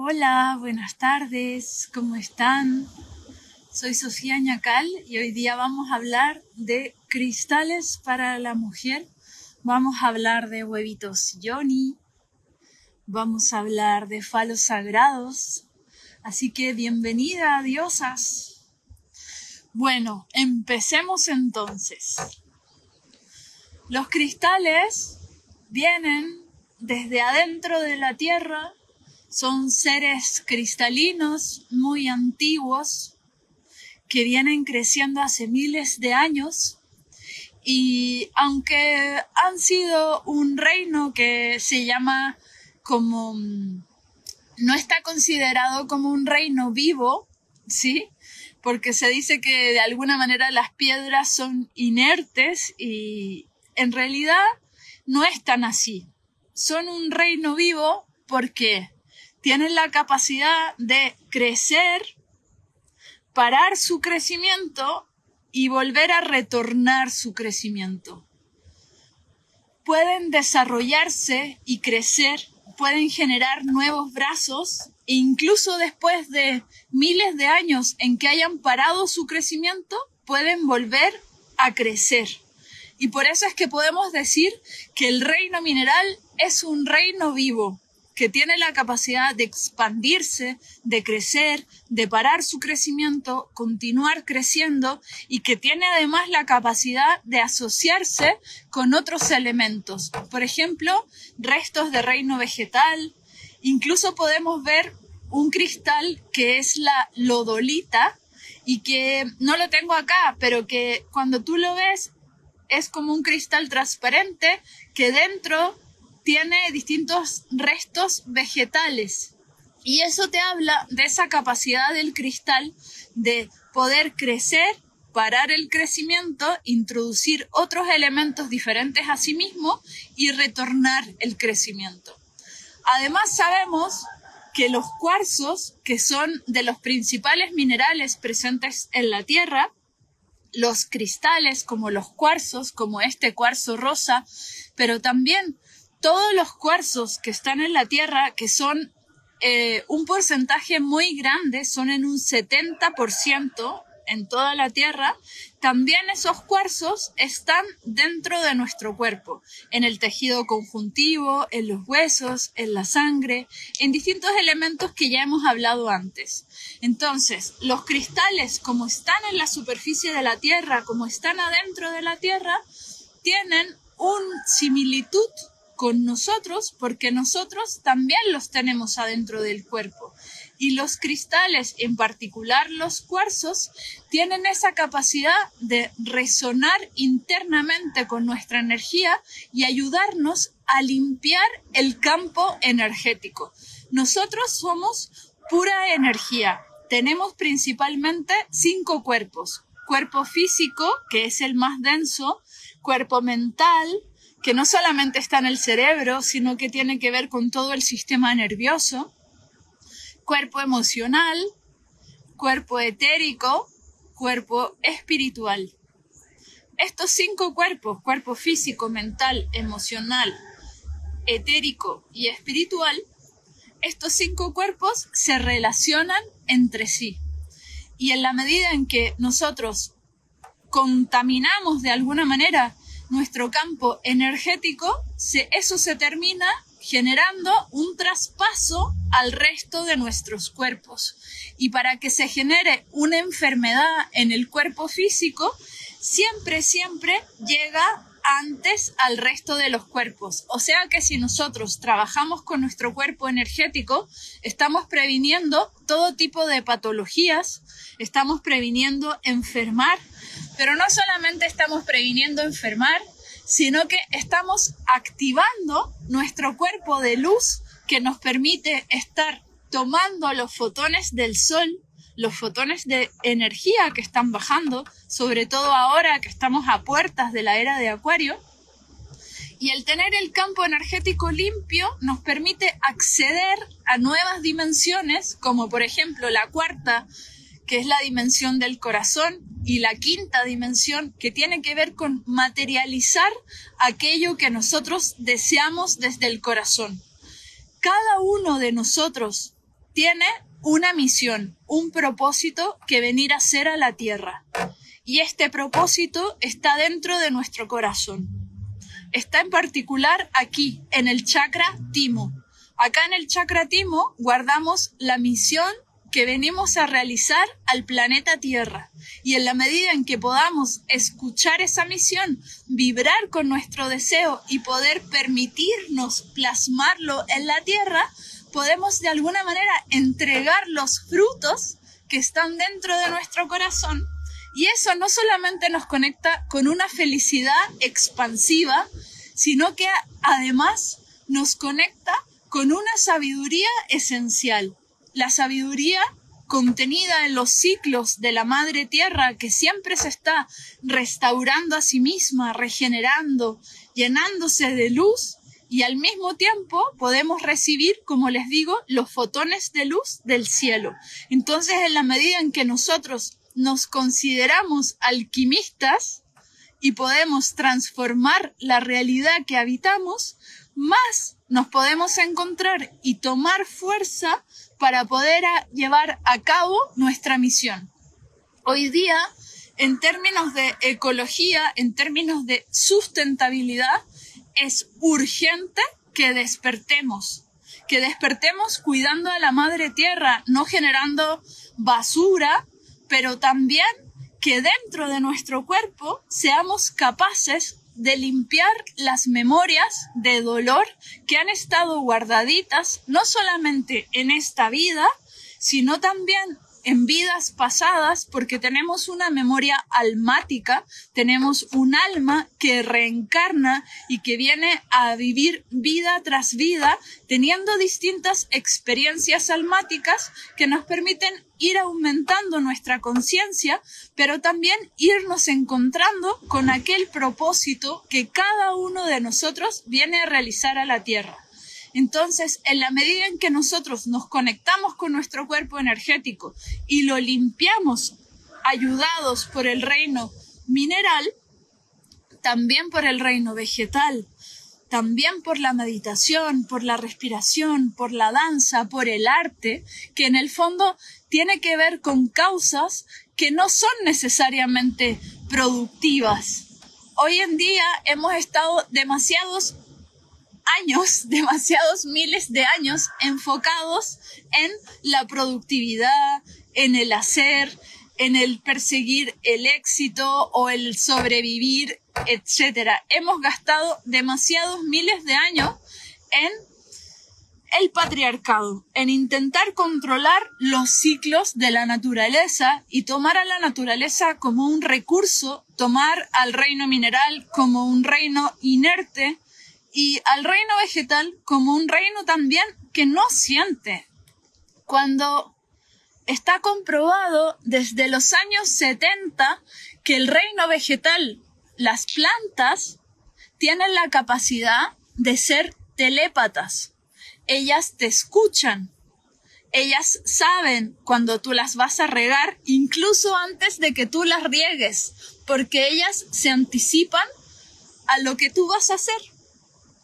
Hola, buenas tardes, ¿cómo están? Soy Sofía Ñacal y hoy día vamos a hablar de cristales para la mujer. Vamos a hablar de huevitos Yoni. Vamos a hablar de falos sagrados. Así que bienvenida, diosas. Bueno, empecemos entonces. Los cristales vienen desde adentro de la tierra son seres cristalinos muy antiguos que vienen creciendo hace miles de años y aunque han sido un reino que se llama como no está considerado como un reino vivo, ¿sí? Porque se dice que de alguna manera las piedras son inertes y en realidad no es tan así. Son un reino vivo porque tienen la capacidad de crecer, parar su crecimiento y volver a retornar su crecimiento. Pueden desarrollarse y crecer, pueden generar nuevos brazos e incluso después de miles de años en que hayan parado su crecimiento, pueden volver a crecer. Y por eso es que podemos decir que el reino mineral es un reino vivo, que tiene la capacidad de expandirse, de crecer, de parar su crecimiento, continuar creciendo y que tiene además la capacidad de asociarse con otros elementos. Por ejemplo, restos de reino vegetal. Incluso podemos ver un cristal que es la lodolita y que no lo tengo acá, pero que cuando tú lo ves es como un cristal transparente que dentro tiene distintos restos vegetales. Y eso te habla de esa capacidad del cristal de poder crecer, parar el crecimiento, introducir otros elementos diferentes a sí mismo y retornar el crecimiento. Además sabemos que los cuarzos, que son de los principales minerales presentes en la Tierra, los cristales como los cuarzos, como este cuarzo rosa, pero también todos los cuarzos que están en la Tierra, que son eh, un porcentaje muy grande, son en un 70% en toda la Tierra, también esos cuarzos están dentro de nuestro cuerpo, en el tejido conjuntivo, en los huesos, en la sangre, en distintos elementos que ya hemos hablado antes. Entonces, los cristales, como están en la superficie de la Tierra, como están adentro de la Tierra, tienen una similitud con nosotros porque nosotros también los tenemos adentro del cuerpo. Y los cristales, en particular los cuarzos, tienen esa capacidad de resonar internamente con nuestra energía y ayudarnos a limpiar el campo energético. Nosotros somos pura energía. Tenemos principalmente cinco cuerpos. Cuerpo físico, que es el más denso, cuerpo mental, que no solamente está en el cerebro, sino que tiene que ver con todo el sistema nervioso, cuerpo emocional, cuerpo etérico, cuerpo espiritual. Estos cinco cuerpos, cuerpo físico, mental, emocional, etérico y espiritual, estos cinco cuerpos se relacionan entre sí. Y en la medida en que nosotros contaminamos de alguna manera nuestro campo energético, eso se termina generando un traspaso al resto de nuestros cuerpos. Y para que se genere una enfermedad en el cuerpo físico, siempre, siempre llega antes al resto de los cuerpos. O sea que si nosotros trabajamos con nuestro cuerpo energético, estamos previniendo todo tipo de patologías, estamos previniendo enfermar, pero no solamente estamos previniendo enfermar, sino que estamos activando nuestro cuerpo de luz que nos permite estar tomando los fotones del sol, los fotones de energía que están bajando, sobre todo ahora que estamos a puertas de la era de Acuario. Y el tener el campo energético limpio nos permite acceder a nuevas dimensiones, como por ejemplo la cuarta, que es la dimensión del corazón, y la quinta dimensión que tiene que ver con materializar aquello que nosotros deseamos desde el corazón. Cada uno de nosotros tiene una misión, un propósito que venir a ser a la tierra. Y este propósito está dentro de nuestro corazón. Está en particular aquí, en el chakra timo. Acá en el chakra timo guardamos la misión que venimos a realizar al planeta Tierra. Y en la medida en que podamos escuchar esa misión, vibrar con nuestro deseo y poder permitirnos plasmarlo en la Tierra, podemos de alguna manera entregar los frutos que están dentro de nuestro corazón. Y eso no solamente nos conecta con una felicidad expansiva, sino que además nos conecta con una sabiduría esencial la sabiduría contenida en los ciclos de la Madre Tierra que siempre se está restaurando a sí misma, regenerando, llenándose de luz y al mismo tiempo podemos recibir, como les digo, los fotones de luz del cielo. Entonces, en la medida en que nosotros nos consideramos alquimistas y podemos transformar la realidad que habitamos, más nos podemos encontrar y tomar fuerza para poder llevar a cabo nuestra misión. Hoy día, en términos de ecología, en términos de sustentabilidad, es urgente que despertemos, que despertemos cuidando a la madre tierra, no generando basura, pero también que dentro de nuestro cuerpo seamos capaces de limpiar las memorias de dolor que han estado guardaditas no solamente en esta vida, sino también en vidas pasadas porque tenemos una memoria almática, tenemos un alma que reencarna y que viene a vivir vida tras vida teniendo distintas experiencias almáticas que nos permiten ir aumentando nuestra conciencia, pero también irnos encontrando con aquel propósito que cada uno de nosotros viene a realizar a la Tierra. Entonces, en la medida en que nosotros nos conectamos con nuestro cuerpo energético y lo limpiamos ayudados por el reino mineral, también por el reino vegetal, también por la meditación, por la respiración, por la danza, por el arte, que en el fondo tiene que ver con causas que no son necesariamente productivas. Hoy en día hemos estado demasiados años, demasiados miles de años enfocados en la productividad, en el hacer, en el perseguir el éxito o el sobrevivir, etc. Hemos gastado demasiados miles de años en el patriarcado, en intentar controlar los ciclos de la naturaleza y tomar a la naturaleza como un recurso, tomar al reino mineral como un reino inerte, y al reino vegetal como un reino también que no siente. Cuando está comprobado desde los años 70 que el reino vegetal, las plantas, tienen la capacidad de ser telépatas. Ellas te escuchan. Ellas saben cuando tú las vas a regar, incluso antes de que tú las riegues, porque ellas se anticipan a lo que tú vas a hacer.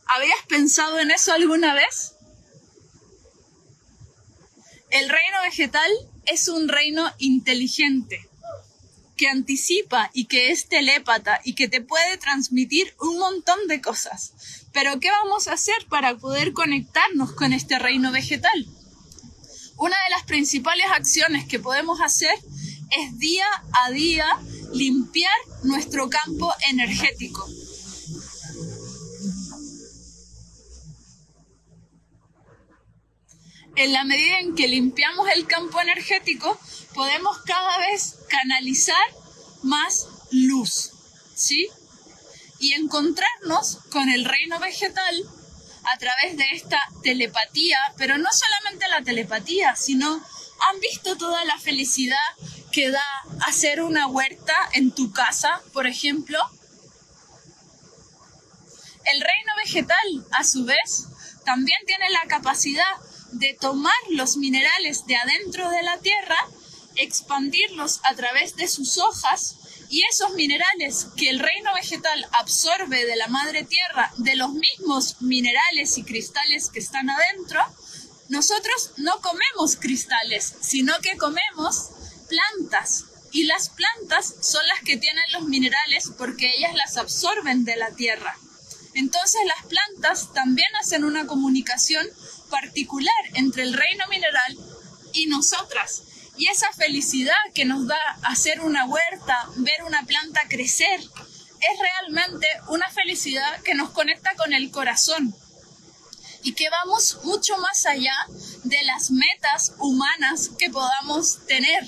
¿Habías pensado en eso alguna vez? El reino vegetal es un reino inteligente que anticipa y que es telépata y que te puede transmitir un montón de cosas. Pero ¿qué vamos a hacer para poder conectarnos con este reino vegetal? Una de las principales acciones que podemos hacer es día a día limpiar nuestro campo energético. En la medida en que limpiamos el campo energético, podemos cada vez canalizar más luz, ¿sí? Y encontrarnos con el reino vegetal a través de esta telepatía, pero no solamente la telepatía, sino han visto toda la felicidad que da hacer una huerta en tu casa, por ejemplo. El reino vegetal, a su vez, también tiene la capacidad de tomar los minerales de adentro de la tierra, expandirlos a través de sus hojas y esos minerales que el reino vegetal absorbe de la madre tierra, de los mismos minerales y cristales que están adentro, Nosotros no comemos cristales, sino que comemos plantas. Y las plantas son las que tienen los minerales porque ellas las absorben de la tierra. Entonces las plantas también hacen una comunicación particular entre el reino mineral y nosotras. Y esa felicidad que nos da hacer una huerta, ver una planta crecer, es realmente una felicidad que nos conecta con el corazón y que vamos mucho más allá de las metas humanas que podamos tener,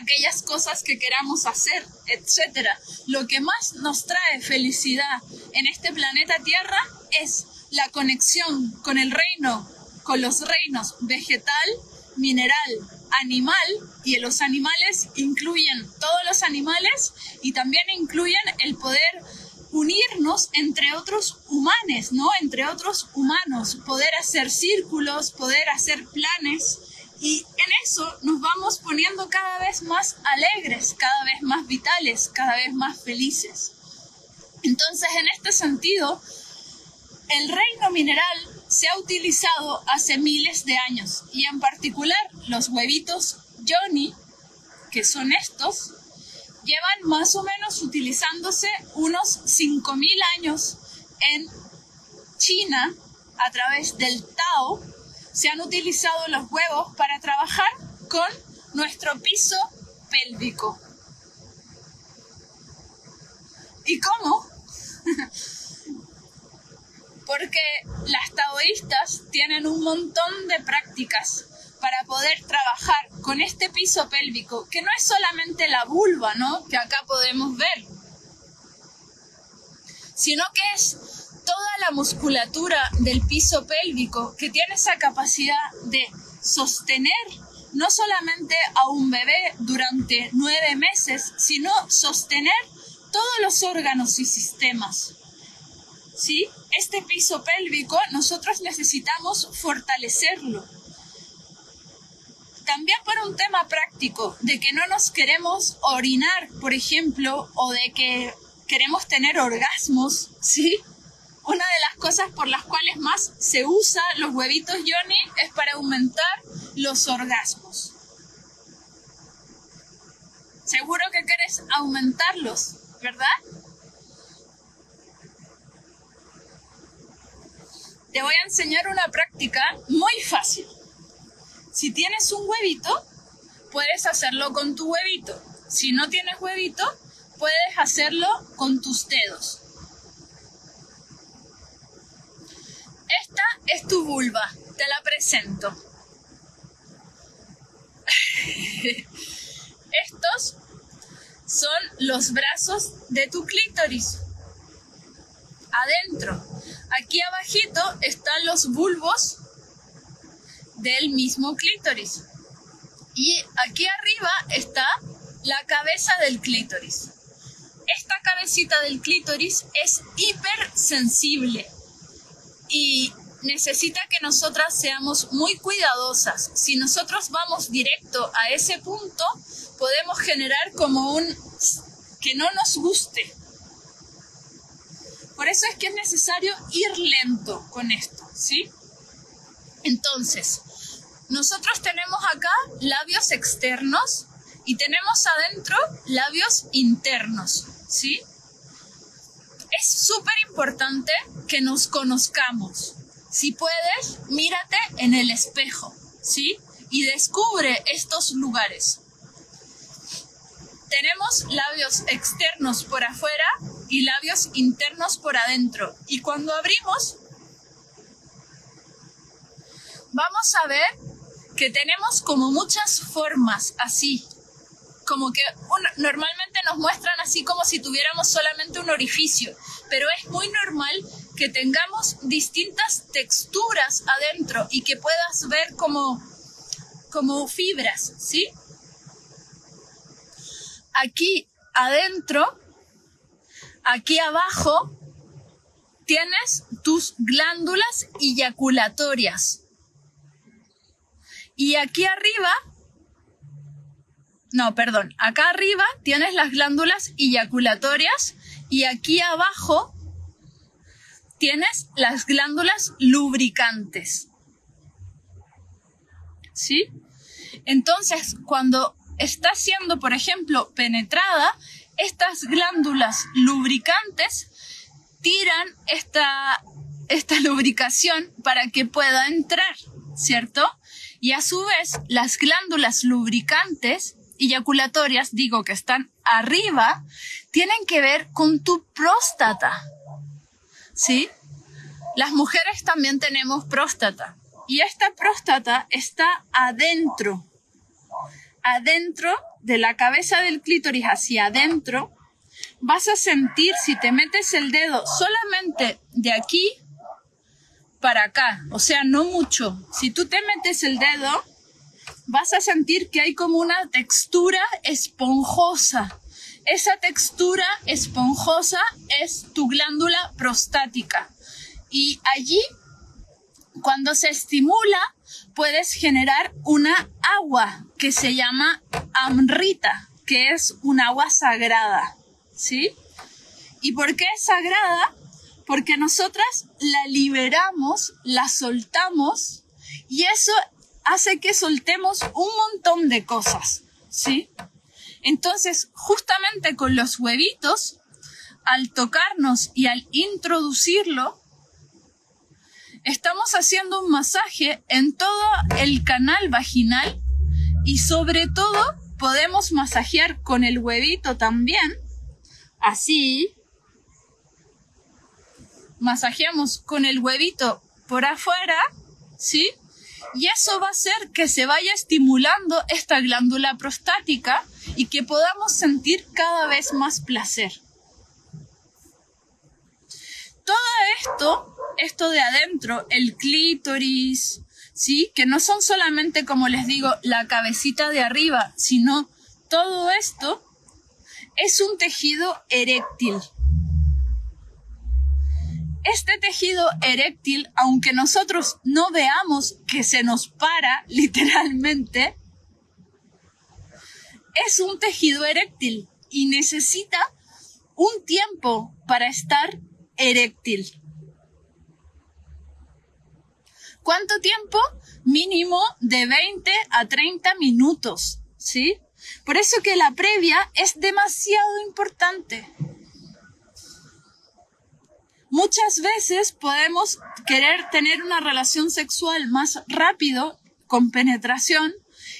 aquellas cosas que queramos hacer, etc. Lo que más nos trae felicidad en este planeta Tierra es la conexión con el reino, con los reinos vegetal, mineral, animal y los animales incluyen todos los animales y también incluyen el poder unirnos entre otros humanos, ¿no? Entre otros humanos, poder hacer círculos, poder hacer planes y en eso nos vamos poniendo cada vez más alegres, cada vez más vitales, cada vez más felices. Entonces, en este sentido, el reino mineral se ha utilizado hace miles de años y en particular los huevitos Johnny, que son estos, llevan más o menos utilizándose unos 5.000 años en China a través del Tao. Se han utilizado los huevos para trabajar con nuestro piso pélvico. ¿Y cómo? porque las taoístas tienen un montón de prácticas para poder trabajar con este piso pélvico, que no es solamente la vulva, ¿no? Que acá podemos ver, sino que es toda la musculatura del piso pélvico que tiene esa capacidad de sostener no solamente a un bebé durante nueve meses, sino sostener todos los órganos y sistemas. ¿Sí? Este piso pélvico nosotros necesitamos fortalecerlo. También por un tema práctico, de que no nos queremos orinar, por ejemplo, o de que queremos tener orgasmos, ¿sí? Una de las cosas por las cuales más se usa los huevitos Yoni es para aumentar los orgasmos. Seguro que quieres aumentarlos, ¿verdad? Te voy a enseñar una práctica muy fácil. Si tienes un huevito, puedes hacerlo con tu huevito. Si no tienes huevito, puedes hacerlo con tus dedos. Esta es tu vulva, te la presento. Estos son los brazos de tu clítoris. Adentro Aquí abajito están los bulbos del mismo clítoris. Y aquí arriba está la cabeza del clítoris. Esta cabecita del clítoris es hipersensible y necesita que nosotras seamos muy cuidadosas. Si nosotros vamos directo a ese punto, podemos generar como un que no nos guste, por eso es que es necesario ir lento con esto, ¿sí? Entonces, nosotros tenemos acá labios externos y tenemos adentro labios internos, ¿sí? Es súper importante que nos conozcamos. Si puedes, mírate en el espejo, ¿sí? Y descubre estos lugares. Tenemos labios externos por afuera y labios internos por adentro. Y cuando abrimos, vamos a ver que tenemos como muchas formas así. Como que normalmente nos muestran así como si tuviéramos solamente un orificio, pero es muy normal que tengamos distintas texturas adentro y que puedas ver como, como fibras, ¿sí? Aquí adentro, aquí abajo, tienes tus glándulas eyaculatorias. Y aquí arriba, no, perdón, acá arriba tienes las glándulas eyaculatorias y aquí abajo tienes las glándulas lubricantes. ¿sí? Entonces, cuando está siendo, por ejemplo, penetrada, estas glándulas lubricantes tiran esta, esta lubricación para que pueda entrar, ¿cierto? Y a su vez, las glándulas lubricantes eyaculatorias, digo que están arriba, tienen que ver con tu próstata. ¿Sí? Las mujeres también tenemos próstata. Y esta próstata está adentro. Adentro de la cabeza del clítoris hacia adentro, vas a sentir si te metes el dedo solamente de aquí para acá, o sea, no mucho. Si tú te metes el dedo, vas a sentir que hay como una textura esponjosa. Esa textura esponjosa es tu glándula prostática. Y allí, cuando se estimula, puedes generar una agua que se llama amrita, que es un agua sagrada. ¿Sí? ¿Y por qué es sagrada? Porque nosotras la liberamos, la soltamos y eso hace que soltemos un montón de cosas, ¿sí? Entonces, justamente con los huevitos, al tocarnos y al introducirlo, estamos haciendo un masaje en todo el canal vaginal y sobre todo podemos masajear con el huevito también, así. Masajeamos con el huevito por afuera, ¿sí? Y eso va a hacer que se vaya estimulando esta glándula prostática y que podamos sentir cada vez más placer. Todo esto, esto de adentro, el clítoris, ¿sí? Que no son solamente, como les digo, la cabecita de arriba, sino todo esto es un tejido eréctil. Este tejido eréctil, aunque nosotros no veamos que se nos para literalmente, es un tejido eréctil y necesita un tiempo para estar eréctil. ¿Cuánto tiempo? Mínimo de 20 a 30 minutos, ¿sí? Por eso que la previa es demasiado importante. Muchas veces podemos querer tener una relación sexual más rápido, con penetración,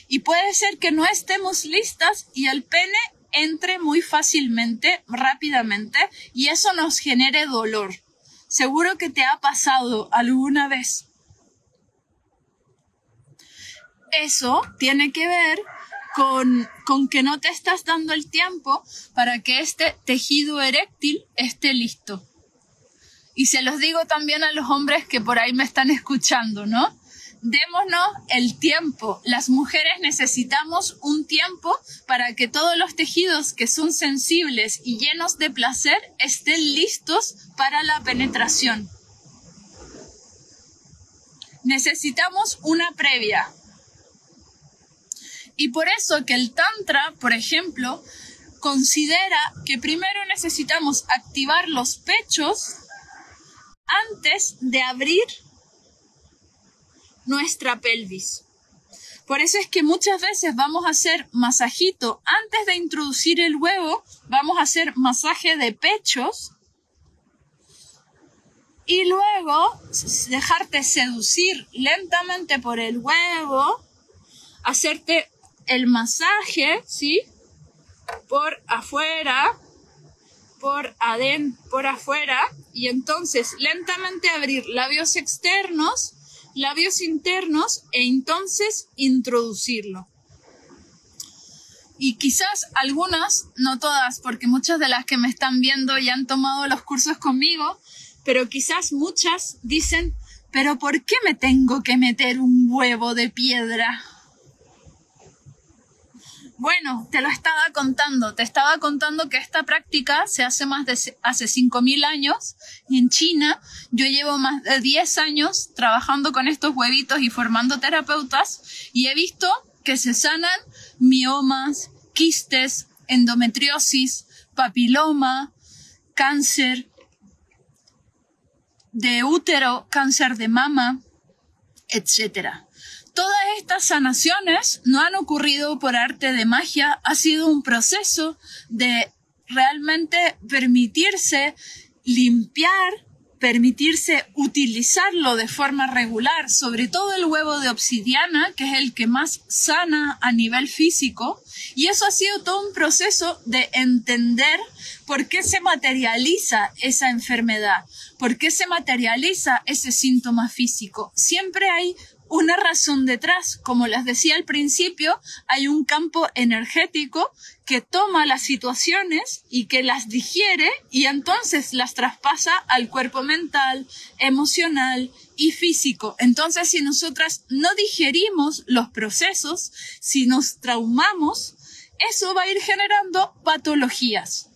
y puede ser que no estemos listas y el pene entre muy fácilmente, rápidamente, y eso nos genere dolor. Seguro que te ha pasado alguna vez. Eso tiene que ver con, con, que no te estás dando el tiempo para que este tejido eréctil esté listo. Y se los digo también a los hombres que por ahí me están escuchando, ¿no? Démonos el tiempo. Las mujeres necesitamos un tiempo para que todos los tejidos que son sensibles y llenos de placer estén listos para la penetración. Necesitamos una previa, y por eso que el Tantra, por ejemplo, considera que primero necesitamos activar los pechos antes de abrir nuestra pelvis. Por eso es que muchas veces vamos a hacer masajito antes de introducir el huevo, vamos a hacer masaje de pechos y luego dejarte seducir lentamente por el huevo, hacerte el masaje, ¿sí? Por afuera, por adentro, por afuera, y entonces lentamente abrir labios externos, labios internos, e entonces introducirlo. Y quizás algunas, no todas, porque muchas de las que me están viendo ya han tomado los cursos conmigo, pero quizás muchas dicen, pero ¿por qué me tengo que meter un huevo de piedra? Bueno, te lo estaba contando. Te estaba contando que esta práctica se hace más de hace 5.000 años y en China yo llevo más de 10 años trabajando con estos huevitos y formando terapeutas y he visto que se sanan miomas, quistes, endometriosis, papiloma, cáncer de útero, cáncer de mama, etc. Todas estas sanaciones no han ocurrido por arte de magia, ha sido un proceso de realmente permitirse limpiar, permitirse utilizarlo de forma regular, sobre todo el huevo de obsidiana, que es el que más sana a nivel físico. Y eso ha sido todo un proceso de entender por qué se materializa esa enfermedad, por qué se materializa ese síntoma físico. Siempre hay una razón detrás. Como les decía al principio, hay un campo energético que toma las situaciones y que las digiere y entonces las traspasa al cuerpo mental, emocional y físico. Entonces, si nosotras no digerimos los procesos, si nos traumamos, eso va a ir generando patologías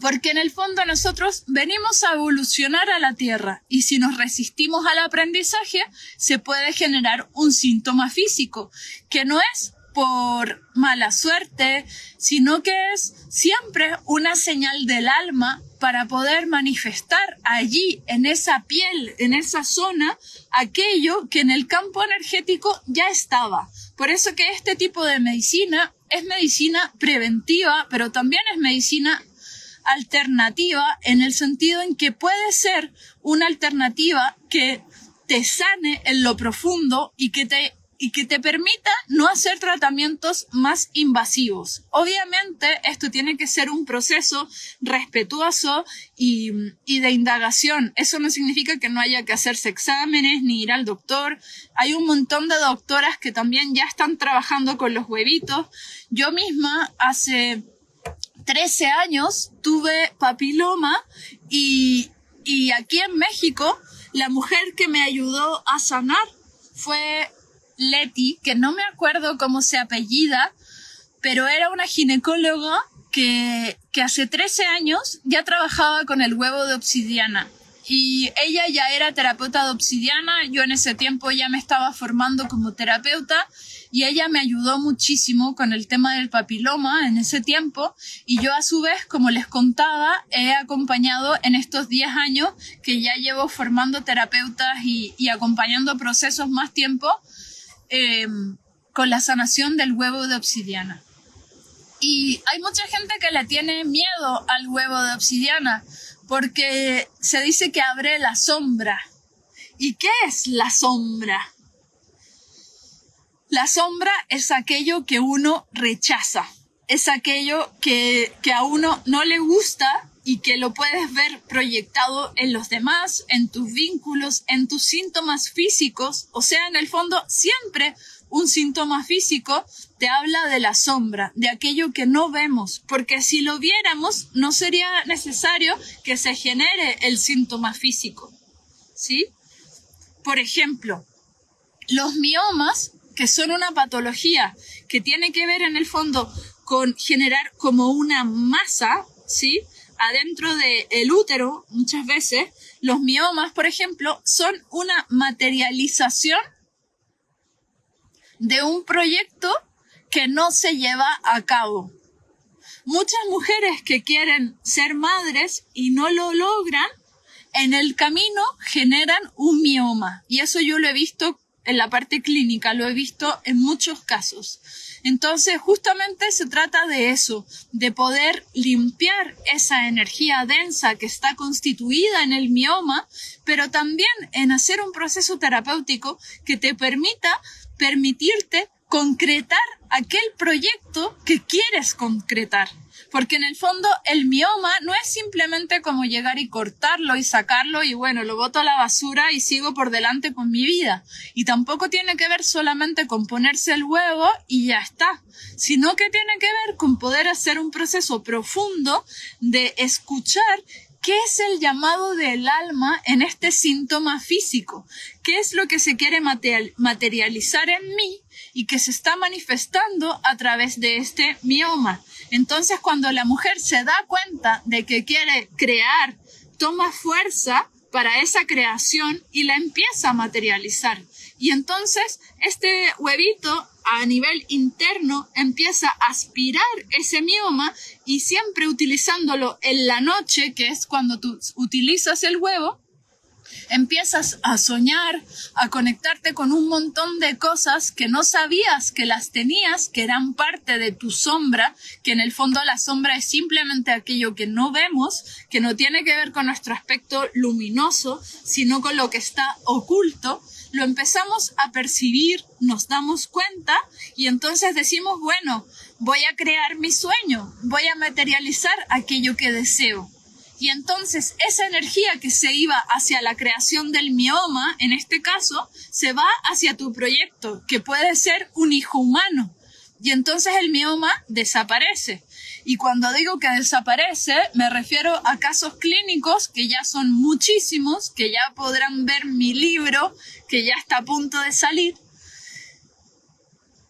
porque en el fondo nosotros venimos a evolucionar a la Tierra y si nos resistimos al aprendizaje se puede generar un síntoma físico que no es por mala suerte, sino que es siempre una señal del alma para poder manifestar allí, en esa piel, en esa zona, aquello que en el campo energético ya estaba. Por eso que este tipo de medicina es medicina preventiva, pero también es medicina alternativa en el sentido en que puede ser una alternativa que te sane en lo profundo y que te y que te permita no hacer tratamientos más invasivos. Obviamente esto tiene que ser un proceso respetuoso y, y, de indagación. Eso no significa que no haya que hacerse exámenes ni ir al doctor. Hay un montón de doctoras que también ya están trabajando con los huevitos. Yo misma hace 13 años tuve papiloma y, y aquí en México la mujer que me ayudó a sanar fue Leti, que no me acuerdo cómo se apellida, pero era una ginecóloga que, que hace 13 años ya trabajaba con el huevo de obsidiana. Y ella ya era terapeuta de obsidiana, yo en ese tiempo ya me estaba formando como terapeuta y ella me ayudó muchísimo con el tema del papiloma en ese tiempo y yo a su vez, como les contaba, he acompañado en estos 10 años que ya llevo formando terapeutas y, acompañando procesos más tiempo eh, con la sanación del huevo de obsidiana. Y hay mucha gente que le tiene miedo al huevo de obsidiana porque se dice que abre la sombra. ¿Y qué es la sombra? La sombra es aquello que uno rechaza, es aquello que, que a uno no le gusta y que lo puedes ver proyectado en los demás, en tus vínculos, en tus síntomas físicos, o sea, en el fondo siempre un síntoma físico te habla de la sombra, de aquello que no vemos, porque si lo viéramos no sería necesario que se genere el síntoma físico. ¿Sí? Por ejemplo, los miomas que son una patología que tiene que ver en el fondo con generar como una masa, ¿sí? Adentro del útero, muchas veces, los miomas, por ejemplo, son una materialización de un proyecto que no se lleva a cabo. Muchas mujeres que quieren ser madres y no lo logran, en el camino generan un mioma. Y eso yo lo he visto en la parte clínica, lo he visto en muchos casos. Entonces, justamente se trata de eso, de poder limpiar esa energía densa que está constituida en el mioma, pero también en hacer un proceso terapéutico que te permita permitirte concretar aquel proyecto que quieres concretar. Porque en el fondo el mioma no es simplemente como llegar y cortarlo y sacarlo y bueno, lo boto a la basura y sigo por delante con mi vida. Y tampoco tiene que ver solamente con ponerse el huevo y ya está, sino que tiene que ver con poder hacer un proceso profundo de escuchar ¿Qué es el llamado del alma en este síntoma físico? ¿Qué es lo que se quiere materializar en mí y que se está manifestando a través de este mioma? Entonces, cuando la mujer se da cuenta de que quiere crear, toma fuerza para esa creación y la empieza a materializar. Y entonces, este huevito a nivel interno empieza a aspirar ese mioma y siempre utilizándolo en la noche, que es cuando tú utilizas el huevo, empiezas a soñar, a conectarte con un montón de cosas que no sabías que las tenías, que eran parte de tu sombra, que en el fondo la sombra es simplemente aquello que no vemos, que no tiene que ver con nuestro aspecto luminoso, sino con lo que está oculto, lo empezamos a percibir, nos damos cuenta y entonces decimos, bueno, voy a crear mi sueño, voy a materializar aquello que deseo. Y entonces esa energía que se iba hacia la creación del mioma, en este caso, se va hacia tu proyecto, que puede ser un hijo humano. Y entonces el mioma desaparece. Y cuando digo que desaparece, me refiero a casos clínicos que ya son muchísimos, que ya podrán ver mi libro, que ya está a punto de salir.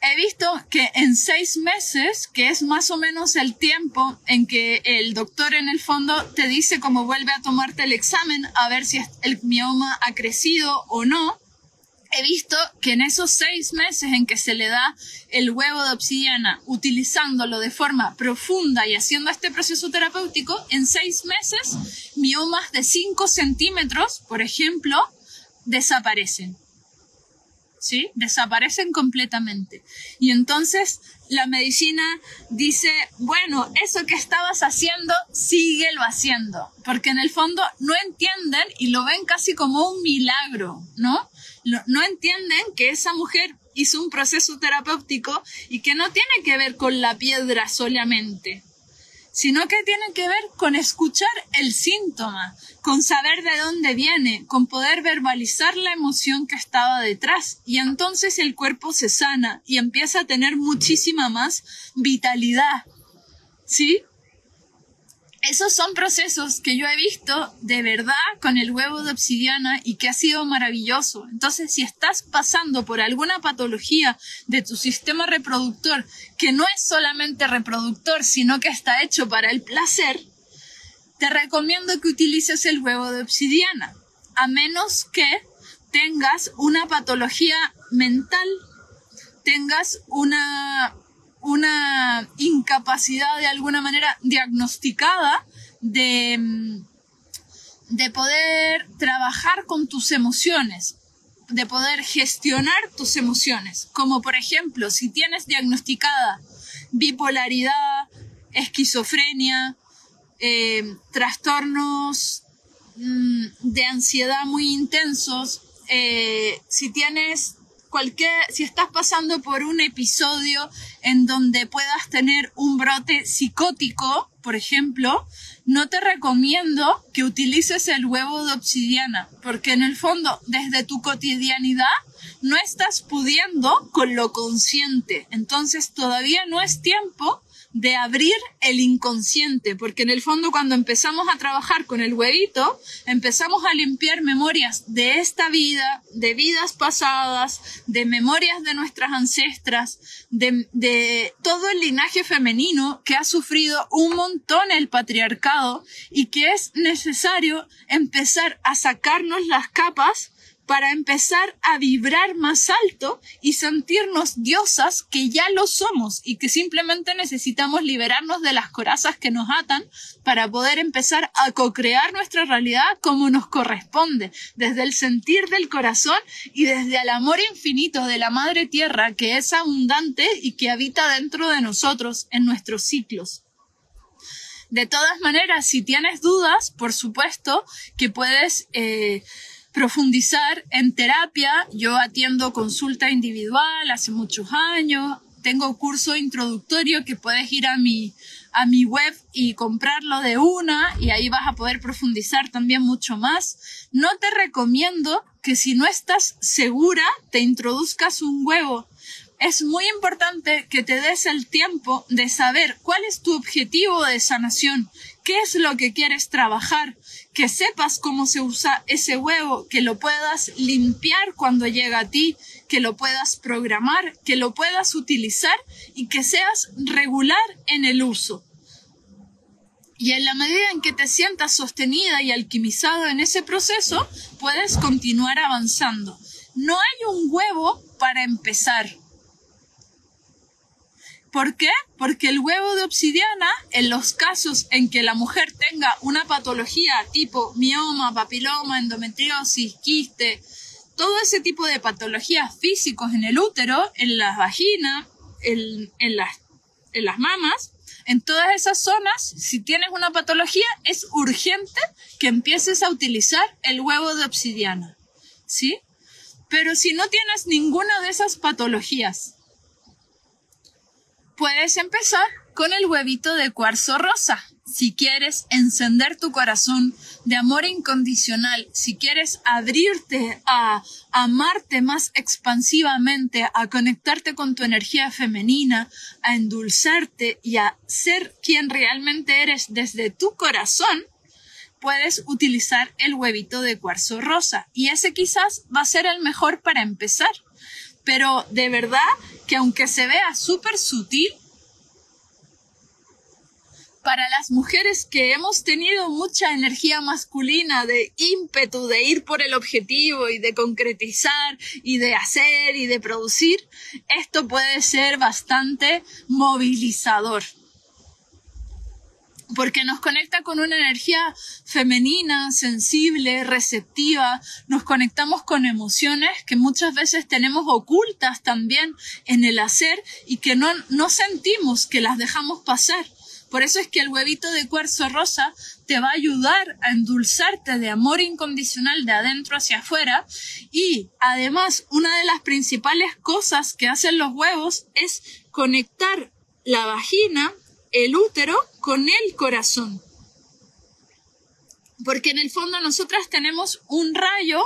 He visto que en seis meses, que es más o menos el tiempo en que el doctor en el fondo te dice cómo vuelve a tomarte el examen a ver si el mioma ha crecido o no, he visto que en esos seis meses en que se le da el huevo de obsidiana, utilizándolo de forma profunda y haciendo este proceso terapéutico, en seis meses, miomas de 5 centímetros, por ejemplo, desaparecen. ¿Sí? Desaparecen completamente. Y entonces la medicina dice, bueno, eso que estabas haciendo, síguelo haciendo. Porque en el fondo no entienden y lo ven casi como un milagro, ¿no? no entienden que esa mujer hizo un proceso terapéutico y que no tiene que ver con la piedra solamente, sino que tiene que ver con escuchar el síntoma, con saber de dónde viene, con poder verbalizar la emoción que estaba detrás y entonces el cuerpo se sana y empieza a tener muchísima más vitalidad. ¿Sí? Esos son procesos que yo he visto de verdad con el huevo de obsidiana y que ha sido maravilloso. Entonces, si estás pasando por alguna patología de tu sistema reproductor que no es solamente reproductor, sino que está hecho para el placer, te recomiendo que utilices el huevo de obsidiana, a menos que tengas una patología mental, tengas una una incapacidad de alguna manera diagnosticada de, mm, de poder trabajar con tus emociones, de poder gestionar tus emociones. Como por ejemplo, si tienes diagnosticada bipolaridad, esquizofrenia, eh, trastornos mm, de ansiedad muy intensos, eh, si tienes si estás pasando por un episodio en donde puedas tener un brote psicótico, por ejemplo, no te recomiendo que utilices el huevo de obsidiana, porque en el fondo, desde tu cotidianidad, no estás pudiendo con lo consciente. Entonces todavía no es tiempo de abrir el inconsciente, porque en el fondo cuando empezamos a trabajar con el huevito, empezamos a limpiar memorias de esta vida, de vidas pasadas, de memorias de nuestras ancestras, de, de todo el linaje femenino que ha sufrido un montón el patriarcado y que es necesario empezar a sacarnos las capas para empezar a vibrar más alto y sentirnos diosas que ya lo somos y que simplemente necesitamos liberarnos de las corazas que nos atan para poder empezar a co-crear nuestra realidad como nos corresponde, desde el sentir del corazón y desde el amor infinito de la Madre Tierra que es abundante y que habita dentro de nosotros en nuestros ciclos. De todas maneras, si tienes dudas, por supuesto que puedes eh, profundizar en terapia. Yo atiendo consulta individual hace muchos años. Tengo curso introductorio que puedes ir a mi, a mi web y comprarlo de una y ahí vas a poder profundizar también mucho más. No te recomiendo que si no estás segura te introduzcas un huevo. Es muy importante que te des el tiempo de saber cuál es tu objetivo de sanación, qué es lo que quieres trabajar, que sepas cómo se usa ese huevo, que lo puedas limpiar cuando llega a ti, que lo puedas programar, que lo puedas utilizar y que seas regular en el uso. Y en la medida en que te sientas sostenida y alquimizada en ese proceso, puedes continuar avanzando. No hay un huevo para empezar ¿Por qué? Porque el huevo de obsidiana, en los casos en que la mujer tenga una patología tipo mioma, papiloma, endometriosis, quiste, todo ese tipo de patologías físicos en el útero, en la vagina, en, las, en las mamas, en todas esas zonas, si tienes una patología, es urgente que empieces a utilizar el huevo de obsidiana. ¿Sí? Pero si no tienes ninguna de esas patologías, Puedes empezar con el huevito de cuarzo rosa. Si quieres encender tu corazón de amor incondicional, si quieres abrirte a amarte más expansivamente, a conectarte con tu energía femenina, a endulzarte y a ser quien realmente eres desde tu corazón, puedes utilizar el huevito de cuarzo rosa. Y ese quizás va a ser el mejor para empezar. Pero de verdad que aunque se vea súper sutil, para las mujeres que hemos tenido mucha energía masculina de ímpetu de ir por el objetivo y de concretizar y de hacer y de producir, esto puede ser bastante movilizador porque nos conecta con una energía femenina, sensible, receptiva, nos conectamos con emociones que muchas veces tenemos ocultas también en el hacer y que no, no sentimos que las dejamos pasar. Por eso es que el huevito de cuarzo rosa te va a ayudar a endulzarte de amor incondicional de adentro hacia afuera y además una de las principales cosas que hacen los huevos es conectar la vagina el útero con el corazón. Porque en el fondo nosotras tenemos un rayo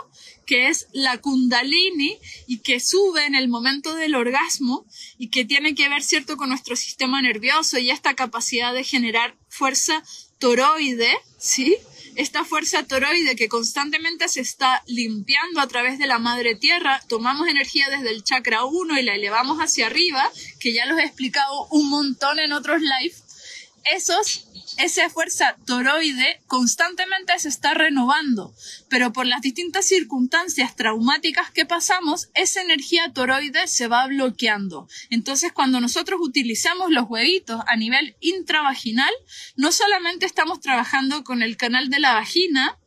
que es la kundalini y que sube en el momento del orgasmo y que tiene que ver, cierto, con nuestro sistema nervioso y esta capacidad de generar fuerza toroide, ¿sí? esta fuerza toroide que constantemente se está limpiando a través de la madre tierra, tomamos energía desde el chakra 1 y la elevamos hacia arriba, que ya los he explicado un montón en otros lives, esos, esa fuerza toroide constantemente se está renovando, pero por las distintas circunstancias traumáticas que pasamos, esa energía toroide se va bloqueando. Entonces, cuando nosotros utilizamos los huevitos a nivel intravaginal, no solamente estamos trabajando con el canal de la vagina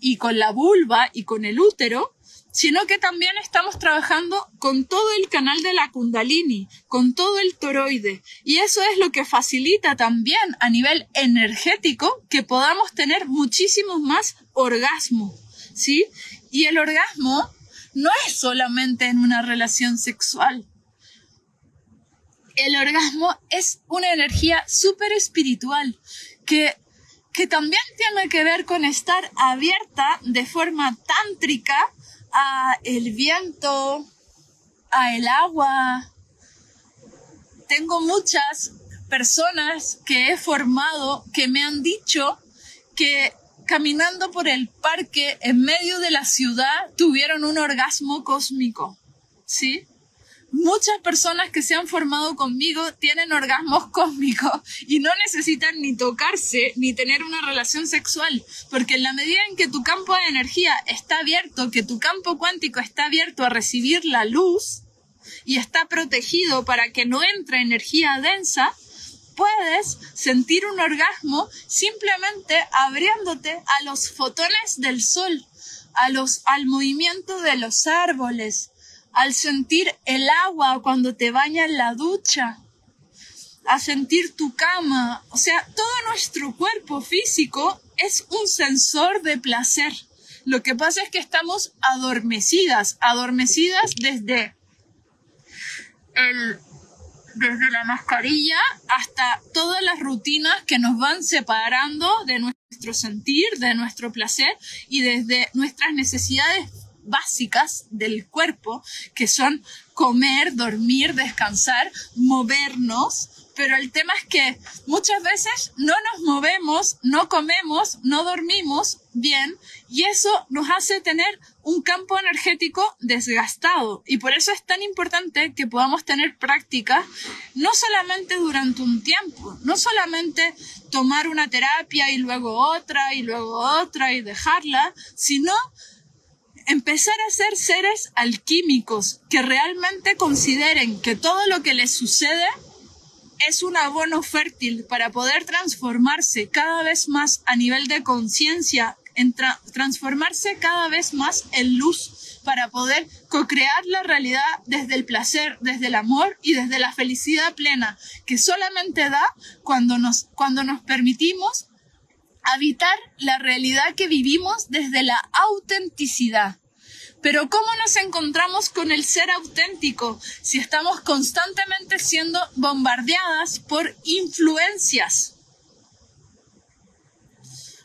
y con la vulva y con el útero, sino que también estamos trabajando con todo el canal de la kundalini, con todo el toroide. Y eso es lo que facilita también a nivel energético que podamos tener muchísimos más orgasmos, ¿sí? Y el orgasmo no es solamente en una relación sexual. El orgasmo es una energía súper espiritual que que también tiene que ver con estar abierta de forma tántrica a el viento, a el agua. Tengo muchas personas que he formado que me han dicho que caminando por el parque en medio de la ciudad tuvieron un orgasmo cósmico. ¿Sí? Muchas personas que se han formado conmigo tienen orgasmos cósmicos y no necesitan ni tocarse ni tener una relación sexual, porque en la medida en que tu campo de energía está abierto, que tu campo cuántico está abierto a recibir la luz y está protegido para que no entre energía densa, puedes sentir un orgasmo simplemente abriéndote a los fotones del sol, a los, al movimiento de los árboles, al sentir el agua cuando te bañas en la ducha, a sentir tu cama. O sea, todo nuestro cuerpo físico es un sensor de placer. Lo que pasa es que estamos adormecidas, adormecidas desde el, desde la mascarilla hasta todas las rutinas que nos van separando de nuestro sentir, de nuestro placer y desde nuestras necesidades básicas del cuerpo, que son comer, dormir, descansar, movernos, pero el tema es que muchas veces no nos movemos, no comemos, no dormimos bien y eso nos hace tener un campo energético desgastado. Y por eso es tan importante que podamos tener prácticas no solamente durante un tiempo, no solamente tomar una terapia y luego otra y luego otra y dejarla, sino empezar a ser seres alquímicos que realmente consideren que todo lo que les sucede es un abono fértil para poder transformarse cada vez más a nivel de conciencia, transformarse cada vez más en luz para poder co-crear la realidad desde el placer, desde el amor y desde la felicidad plena que solamente da cuando nos, cuando nos permitimos habitar la realidad que vivimos desde la autenticidad. Pero ¿cómo nos encontramos con el ser auténtico si estamos constantemente siendo bombardeadas por influencias?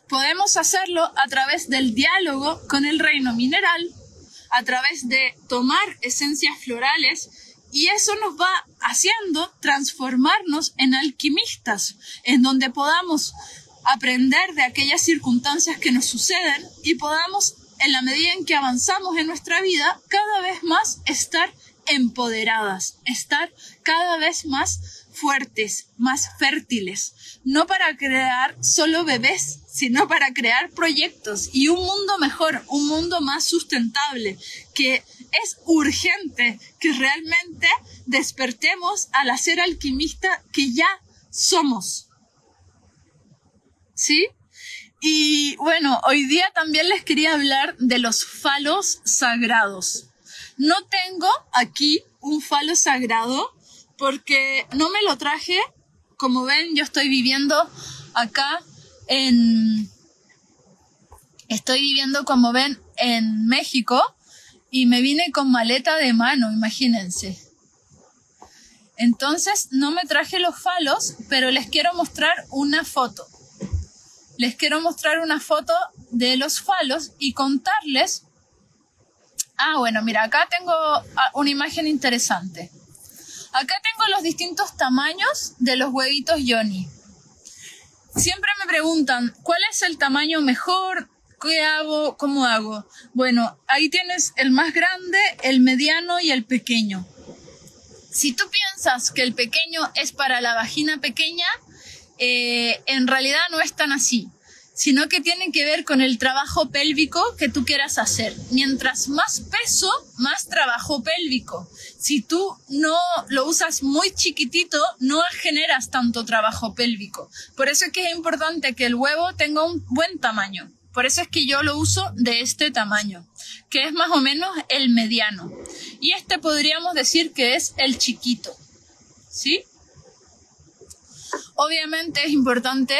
Podemos hacerlo a través del diálogo con el reino mineral, a través de tomar esencias florales y eso nos va haciendo transformarnos en alquimistas, en donde podamos aprender de aquellas circunstancias que nos suceden y podamos en la medida en que avanzamos en nuestra vida, cada vez más estar empoderadas, estar cada vez más fuertes, más fértiles, no para crear solo bebés, sino para crear proyectos y un mundo mejor, un mundo más sustentable, que es urgente que realmente despertemos al hacer alquimista que ya somos. ¿Sí? Y bueno, hoy día también les quería hablar de los falos sagrados. No tengo aquí un falo sagrado porque no me lo traje. Como ven, yo estoy viviendo acá en... Estoy viviendo, como ven, en México y me vine con maleta de mano, imagínense. Entonces no me traje los falos, pero les quiero mostrar una foto les quiero mostrar una foto de los falos y contarles. Ah, bueno, mira, acá tengo ah, una imagen interesante. Acá tengo los distintos tamaños de los huevitos Johnny. Siempre me preguntan, ¿cuál es el tamaño mejor? ¿Qué hago? ¿Cómo hago? Bueno, ahí tienes el más grande, el mediano y el pequeño. Si tú piensas que el pequeño es para la vagina pequeña, eh, en realidad no es tan así, sino que tiene que ver con el trabajo pélvico que tú quieras hacer. Mientras más peso, más trabajo pélvico. Si tú no lo usas muy chiquitito, no generas tanto trabajo pélvico. Por eso es que es importante que el huevo tenga un buen tamaño. Por eso es que yo lo uso de este tamaño, que es más o menos el mediano. Y este podríamos decir que es el chiquito. ¿Sí? Obviamente es importante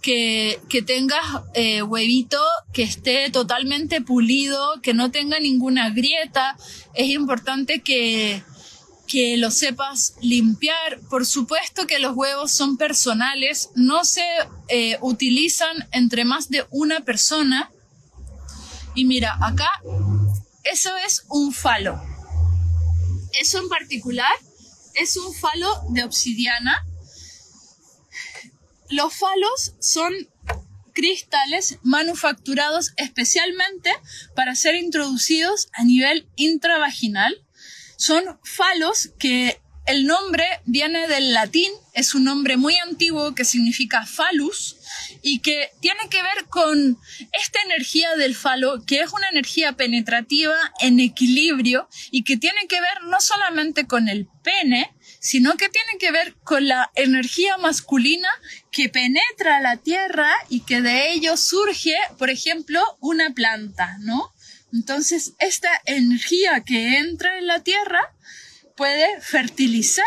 que, tengas eh, huevito que esté totalmente pulido, que no tenga ninguna grieta. Es importante que, que lo sepas limpiar. Por supuesto que los huevos son personales, no se eh, utilizan entre más de una persona. Y mira, acá eso es un falo. Eso en particular es un falo de obsidiana los falos son cristales manufacturados especialmente para ser introducidos a nivel intravaginal. Son falos que el nombre viene del latín, es un nombre muy antiguo que significa falus y que tiene que ver con esta energía del falo, que es una energía penetrativa en equilibrio y que tiene que ver no solamente con el pene, sino que tiene que ver con la energía masculina que penetra la tierra y que de ello surge, por ejemplo, una planta, ¿no? Entonces, esta energía que entra en la tierra puede fertilizar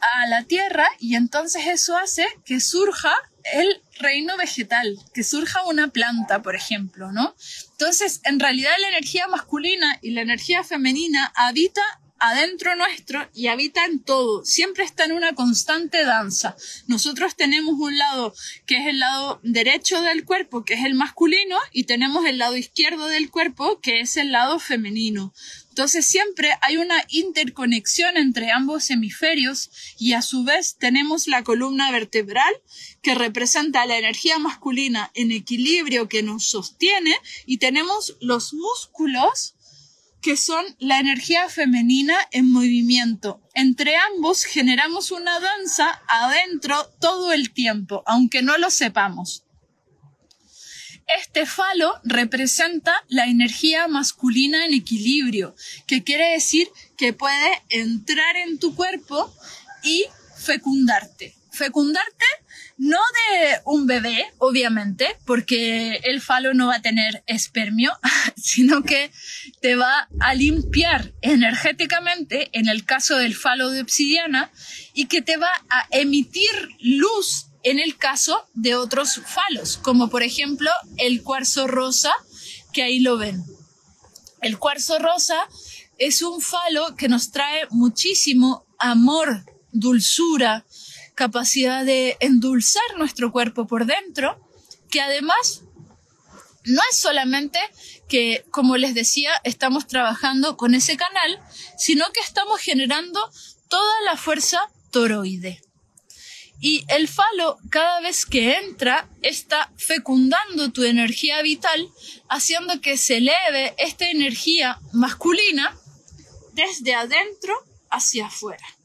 a la tierra y entonces eso hace que surja el reino vegetal, que surja una planta, por ejemplo, ¿no? Entonces, en realidad la energía masculina y la energía femenina habita adentro nuestro y habita en todo, siempre está en una constante danza. Nosotros tenemos un lado que es el lado derecho del cuerpo, que es el masculino, y tenemos el lado izquierdo del cuerpo, que es el lado femenino. Entonces siempre hay una interconexión entre ambos hemisferios y a su vez tenemos la columna vertebral que representa la energía masculina en equilibrio que nos sostiene y tenemos los músculos que son la energía femenina en movimiento. Entre ambos generamos una danza adentro todo el tiempo, aunque no lo sepamos. Este falo representa la energía masculina en equilibrio, que quiere decir que puede entrar en tu cuerpo y fecundarte. Fecundarte no de un bebé, obviamente, porque el falo no va a tener espermio, sino que te va a limpiar energéticamente, en el caso del falo de obsidiana, y que te va a emitir luz en el caso de otros falos, como por ejemplo el cuarzo rosa, que ahí lo ven. El cuarzo rosa es un falo que nos trae muchísimo amor, dulzura, capacidad de endulzar nuestro cuerpo por dentro, que además no es solamente que, como les decía, estamos trabajando con ese canal, sino que estamos generando toda la fuerza toroide. Y el falo, cada vez que entra, está fecundando tu energía vital, haciendo que se eleve esta energía masculina desde adentro hacia afuera.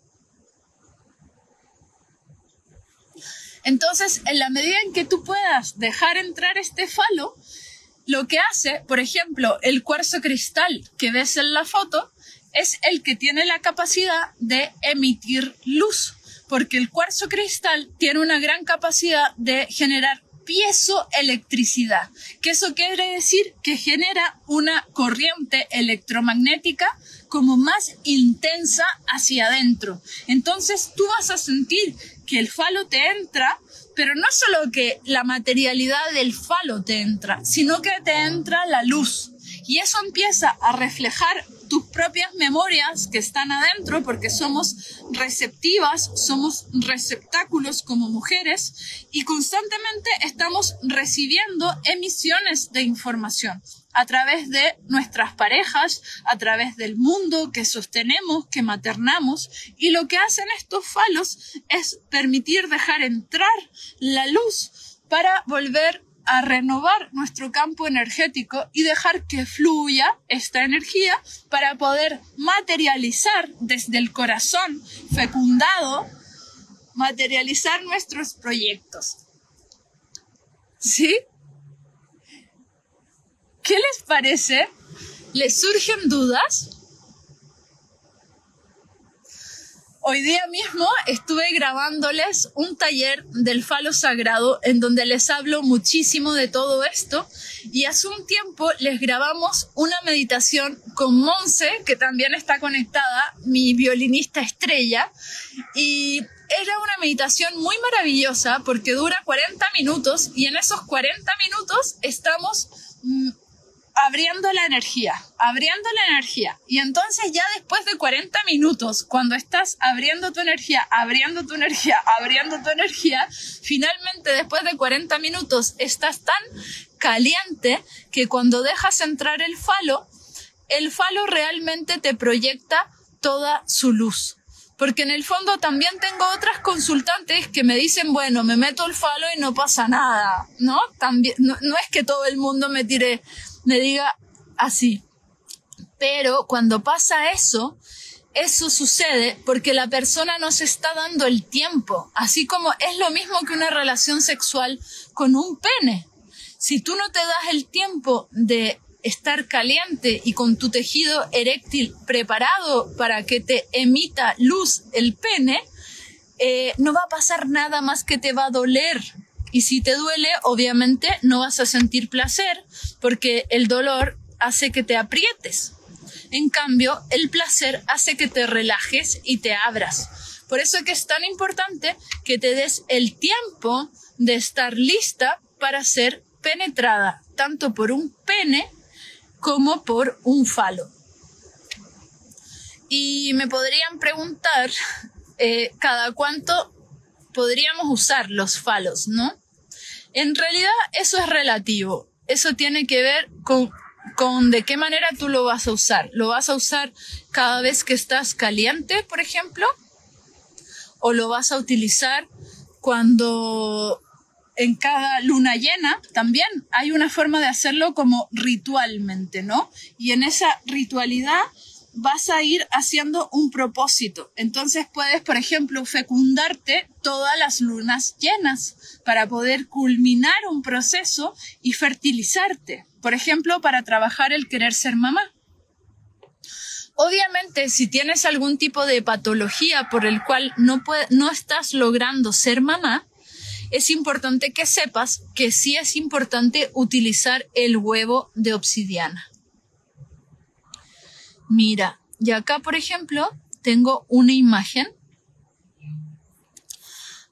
Entonces, en la medida en que tú puedas dejar entrar este falo, lo que hace, por ejemplo, el cuarzo cristal que ves en la foto, es el que tiene la capacidad de emitir luz, porque el cuarzo cristal tiene una gran capacidad de generar piezoelectricidad, que eso quiere decir que genera una corriente electromagnética como más intensa hacia adentro. Entonces tú vas a sentir que el falo te entra, pero no solo que la materialidad del falo te entra, sino que te entra la luz. Y eso empieza a reflejar tus propias memorias que están adentro, porque somos receptivas, somos receptáculos como mujeres y constantemente estamos recibiendo emisiones de información a través de nuestras parejas, a través del mundo que sostenemos, que maternamos, y lo que hacen estos falos es permitir dejar entrar la luz para volver a renovar nuestro campo energético y dejar que fluya esta energía para poder materializar desde el corazón fecundado, materializar nuestros proyectos. ¿Sí? ¿Qué les parece? ¿Les surgen dudas? Hoy día mismo estuve grabándoles un taller del falo sagrado en donde les hablo muchísimo de todo esto y hace un tiempo les grabamos una meditación con Monse, que también está conectada, mi violinista estrella, y era una meditación muy maravillosa porque dura 40 minutos y en esos 40 minutos estamos mm, abriendo la energía, abriendo la energía. Y entonces ya después de 40 minutos, cuando estás abriendo tu energía, abriendo tu energía, abriendo tu energía, finalmente después de 40 minutos estás tan caliente que cuando dejas entrar el falo, el falo realmente te proyecta toda su luz. Porque en el fondo también tengo otras consultantes que me dicen, bueno, me meto el falo y no pasa nada, ¿no? También, no, no es que todo el mundo me tire me diga así. Pero cuando pasa eso, eso sucede porque la persona no se está dando el tiempo, así como es lo mismo que una relación sexual con un pene. Si tú no te das el tiempo de estar caliente y con tu tejido eréctil preparado para que te emita luz el pene, eh, no va a pasar nada más que te va a doler. Y si te duele, obviamente no vas a sentir placer porque el dolor hace que te aprietes. En cambio, el placer hace que te relajes y te abras. Por eso es que es tan importante que te des el tiempo de estar lista para ser penetrada, tanto por un pene como por un falo. Y me podrían preguntar eh, cada cuánto podríamos usar los falos, ¿no? En realidad eso es relativo eso tiene que ver con, con de qué manera tú lo vas a usar. ¿Lo vas a usar cada vez que estás caliente, por ejemplo? ¿O lo vas a utilizar cuando en cada luna llena también hay una forma de hacerlo como ritualmente, ¿no? Y en esa ritualidad vas a ir haciendo un propósito. Entonces puedes, por ejemplo, fecundarte todas las lunas llenas para poder culminar un proceso y fertilizarte. Por ejemplo, para trabajar el querer ser mamá. Obviamente, si tienes algún tipo de patología por el cual no, no estás logrando ser mamá, es importante que sepas que sí es importante utilizar el huevo de obsidiana. Mira, y acá, por ejemplo, tengo una imagen.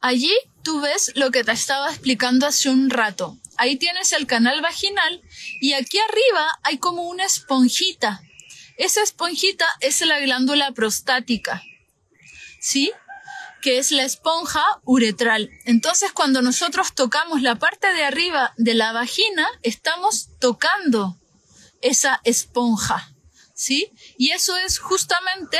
Allí tú ves lo que te estaba explicando hace un rato. Ahí tienes el canal vaginal y aquí arriba hay como una esponjita. Esa esponjita es la glándula prostática. ¿Sí? que es la esponja uretral. Entonces, cuando nosotros tocamos la parte de arriba de la vagina, estamos tocando esa esponja. ¿Sí? Y eso es justamente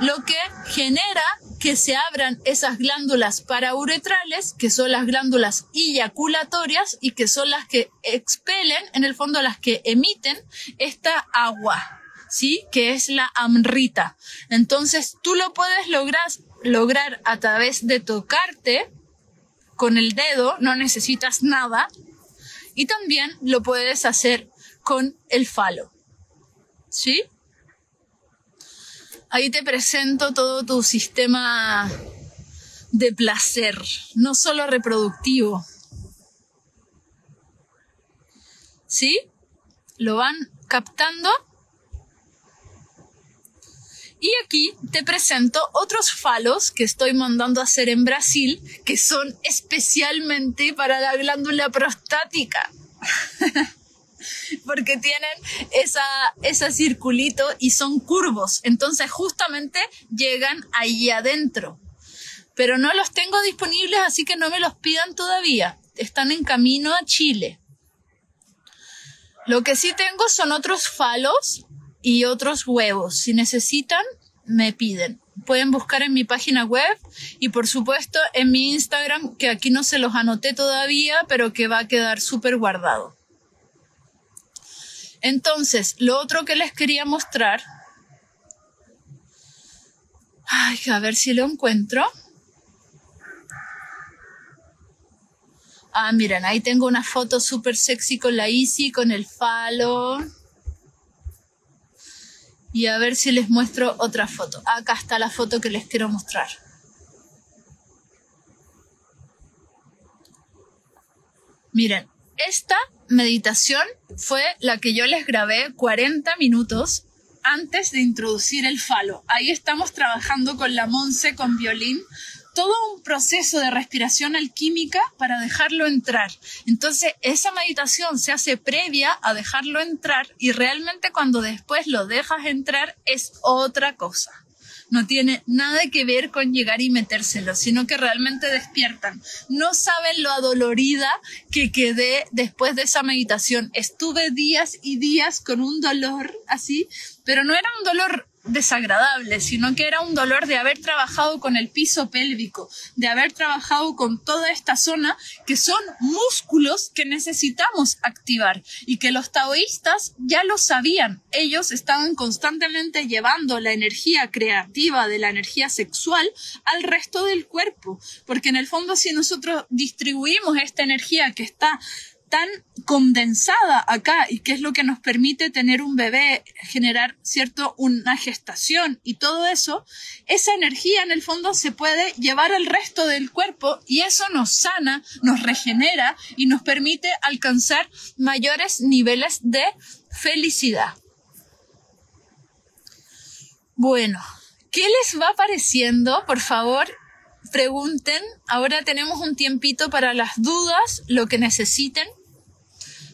lo que genera que se abran esas glándulas parauretrales, que son las glándulas eyaculatorias y que son las que expelen, en el fondo las que emiten esta agua, ¿sí? Que es la amrita. Entonces tú lo puedes lograr, lograr a través de tocarte con el dedo, no necesitas nada, y también lo puedes hacer con el falo. ¿Sí? Ahí te presento todo tu sistema de placer, no solo reproductivo. ¿Sí? ¿Lo van captando? Y aquí te presento otros falos que estoy mandando a hacer en Brasil, que son especialmente para la glándula prostática. Porque tienen esa, ese circulito y son curvos. Entonces justamente llegan ahí adentro. Pero no los tengo disponibles, así que no me los pidan todavía. Están en camino a Chile. Lo que sí tengo son otros falos y otros huevos. Si necesitan, me piden. Pueden buscar en mi página web y por supuesto en mi Instagram, que aquí no se los anoté todavía, pero que va a quedar súper guardado. Entonces, lo otro que les quería mostrar, ay, a ver si lo encuentro. Ah, miren, ahí tengo una foto súper sexy con la Easy, con el falo y a ver si les muestro otra foto. Acá está la foto que les quiero mostrar. Miren, esta meditación fue la que yo les grabé 40 minutos antes de introducir el falo. Ahí estamos trabajando con la Monse con violín todo un proceso de respiración alquímica para dejarlo entrar. Entonces, esa meditación se hace previa a dejarlo entrar y realmente cuando después lo dejas entrar es otra cosa. No tiene nada que ver con llegar y metérselo, sino que realmente despiertan. No saben lo adolorida que quedé después de esa meditación. Estuve días y días con un dolor así, pero no era un dolor desagradable, sino que era un dolor de haber trabajado con el piso pélvico, de haber trabajado con toda esta zona que son músculos que necesitamos activar y que los taoístas ya lo sabían. Ellos estaban constantemente llevando la energía creativa de la energía sexual al resto del cuerpo, porque en el fondo si nosotros distribuimos esta energía que está tan condensada acá y que es lo que nos permite tener un bebé, generar cierto una gestación y todo eso, esa energía en el fondo se puede llevar al resto del cuerpo y eso nos sana, nos regenera y nos permite alcanzar mayores niveles de felicidad. Bueno, ¿qué les va pareciendo? Por favor, pregunten. Ahora tenemos un tiempito para las dudas, lo que necesiten.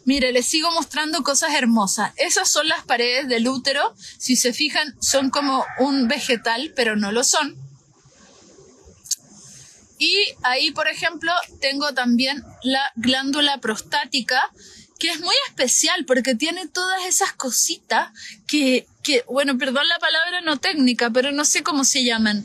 Mire, les sigo mostrando cosas hermosas. Esas son las paredes del útero. Si se fijan, son como un vegetal, pero no lo son. Y ahí, por ejemplo, tengo también la glándula prostática, que es muy especial porque tiene todas esas cositas que, que, bueno, perdón la palabra no técnica, pero no sé cómo se llaman